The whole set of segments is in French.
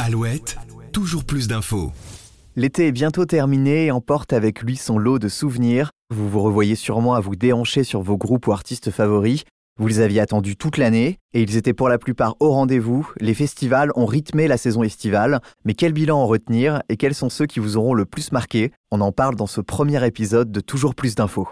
Alouette, toujours plus d'infos. L'été est bientôt terminé et emporte avec lui son lot de souvenirs. Vous vous revoyez sûrement à vous déhancher sur vos groupes ou artistes favoris. Vous les aviez attendus toute l'année et ils étaient pour la plupart au rendez-vous. Les festivals ont rythmé la saison estivale. Mais quel bilan en retenir et quels sont ceux qui vous auront le plus marqué? On en parle dans ce premier épisode de Toujours plus d'infos.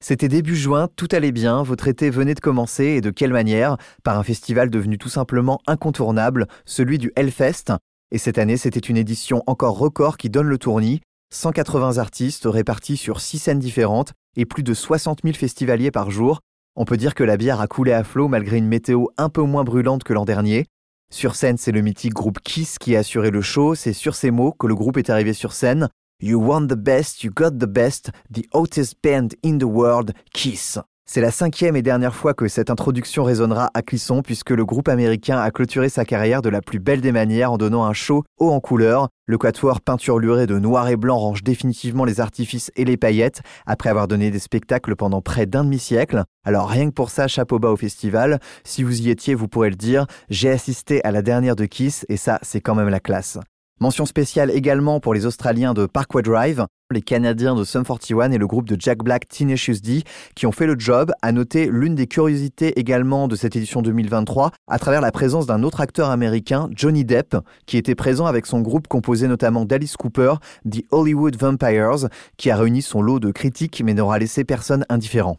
C'était début juin, tout allait bien, votre été venait de commencer et de quelle manière? Par un festival devenu tout simplement incontournable, celui du Hellfest. Et cette année, c'était une édition encore record qui donne le tournis. 180 artistes répartis sur 6 scènes différentes et plus de 60 000 festivaliers par jour. On peut dire que la bière a coulé à flot malgré une météo un peu moins brûlante que l'an dernier. Sur scène, c'est le mythique groupe Kiss qui a assuré le show. C'est sur ces mots que le groupe est arrivé sur scène. You want the best, you got the best, the hottest band in the world, Kiss. C'est la cinquième et dernière fois que cette introduction résonnera à Clisson puisque le groupe américain a clôturé sa carrière de la plus belle des manières en donnant un show haut en couleur. Le quatuor peinturluré de noir et blanc range définitivement les artifices et les paillettes après avoir donné des spectacles pendant près d'un demi-siècle. Alors rien que pour ça, chapeau bas au festival. Si vous y étiez, vous pourrez le dire, j'ai assisté à la dernière de Kiss et ça, c'est quand même la classe. Mention spéciale également pour les Australiens de Parkway Drive, les Canadiens de Sum 41 et le groupe de Jack Black Tenacious D qui ont fait le job. À noter l'une des curiosités également de cette édition 2023 à travers la présence d'un autre acteur américain, Johnny Depp, qui était présent avec son groupe composé notamment d'Alice Cooper, The Hollywood Vampires, qui a réuni son lot de critiques mais n'aura laissé personne indifférent.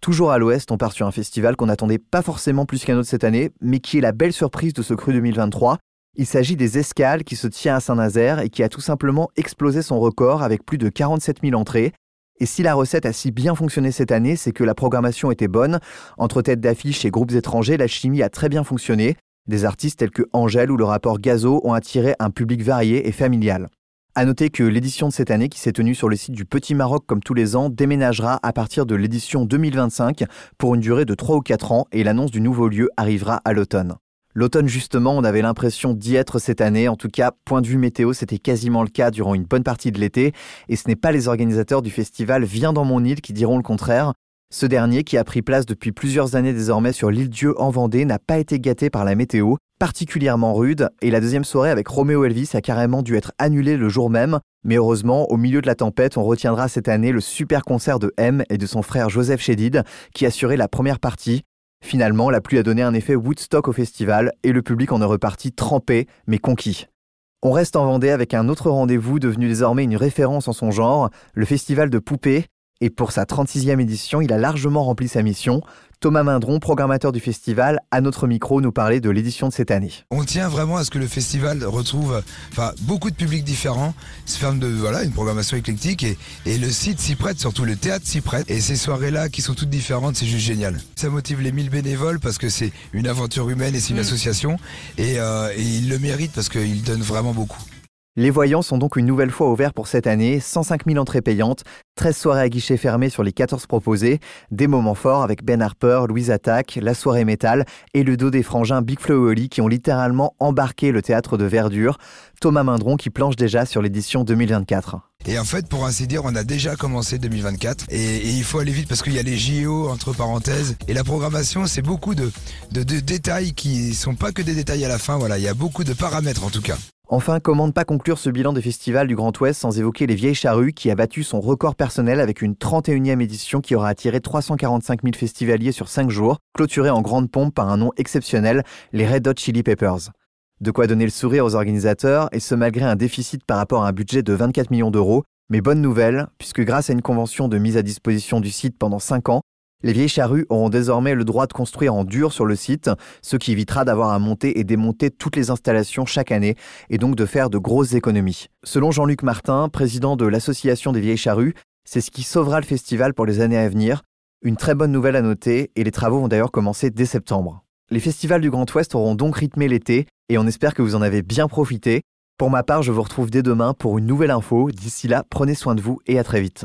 Toujours à l'ouest, on part sur un festival qu'on n'attendait pas forcément plus qu'un autre cette année, mais qui est la belle surprise de ce cru 2023. Il s'agit des Escales qui se tient à Saint-Nazaire et qui a tout simplement explosé son record avec plus de 47 000 entrées. Et si la recette a si bien fonctionné cette année, c'est que la programmation était bonne. Entre têtes d'affiche et groupes étrangers, la chimie a très bien fonctionné. Des artistes tels que Angèle ou le rapport Gazo ont attiré un public varié et familial. À noter que l'édition de cette année, qui s'est tenue sur le site du Petit Maroc comme tous les ans, déménagera à partir de l'édition 2025 pour une durée de 3 ou 4 ans et l'annonce du nouveau lieu arrivera à l'automne. L'automne justement, on avait l'impression d'y être cette année. En tout cas, point de vue météo, c'était quasiment le cas durant une bonne partie de l'été. Et ce n'est pas les organisateurs du festival Viens dans mon île qui diront le contraire. Ce dernier, qui a pris place depuis plusieurs années désormais sur l'île Dieu en Vendée, n'a pas été gâté par la météo, particulièrement rude, et la deuxième soirée avec Roméo Elvis a carrément dû être annulée le jour même. Mais heureusement, au milieu de la tempête, on retiendra cette année le super concert de M et de son frère Joseph Chédid, qui assurait la première partie. Finalement, la pluie a donné un effet Woodstock au festival et le public en est reparti trempé mais conquis. On reste en Vendée avec un autre rendez-vous devenu désormais une référence en son genre, le festival de poupées, et pour sa 36e édition, il a largement rempli sa mission. Thomas Mindron, programmateur du festival, à notre micro, nous parlait de l'édition de cette année. On tient vraiment à ce que le festival retrouve enfin, beaucoup de publics différents, se ferme de voilà, une programmation éclectique et, et le site s'y prête, surtout le théâtre s'y prête. Et ces soirées-là qui sont toutes différentes, c'est juste génial. Ça motive les 1000 bénévoles parce que c'est une aventure humaine et c'est une mm. association. Et, euh, et ils le méritent parce qu'ils donnent vraiment beaucoup. Les voyants sont donc une nouvelle fois ouverts pour cette année, 105 000 entrées payantes, 13 soirées à guichet fermé sur les 14 proposées, des moments forts avec Ben Harper, Louise Attaque, la soirée métal et le dos des frangins Big Flo et Oli qui ont littéralement embarqué le théâtre de verdure, Thomas Mindron qui planche déjà sur l'édition 2024. Et en fait, pour ainsi dire, on a déjà commencé 2024 et, il faut aller vite parce qu'il y a les JO entre parenthèses et la programmation, c'est beaucoup de, de, de détails qui sont pas que des détails à la fin. Voilà, il y a beaucoup de paramètres en tout cas. Enfin, comment ne pas conclure ce bilan des festivals du Grand Ouest sans évoquer les Vieilles Charrues qui a battu son record personnel avec une 31e édition qui aura attiré 345 000 festivaliers sur 5 jours, clôturée en grande pompe par un nom exceptionnel, les Red Hot Chili Peppers. De quoi donner le sourire aux organisateurs, et ce malgré un déficit par rapport à un budget de 24 millions d'euros. Mais bonne nouvelle, puisque grâce à une convention de mise à disposition du site pendant 5 ans, les vieilles charrues auront désormais le droit de construire en dur sur le site, ce qui évitera d'avoir à monter et démonter toutes les installations chaque année et donc de faire de grosses économies. Selon Jean-Luc Martin, président de l'Association des vieilles charrues, c'est ce qui sauvera le festival pour les années à venir. Une très bonne nouvelle à noter et les travaux vont d'ailleurs commencer dès septembre. Les festivals du Grand Ouest auront donc rythmé l'été et on espère que vous en avez bien profité. Pour ma part, je vous retrouve dès demain pour une nouvelle info. D'ici là, prenez soin de vous et à très vite.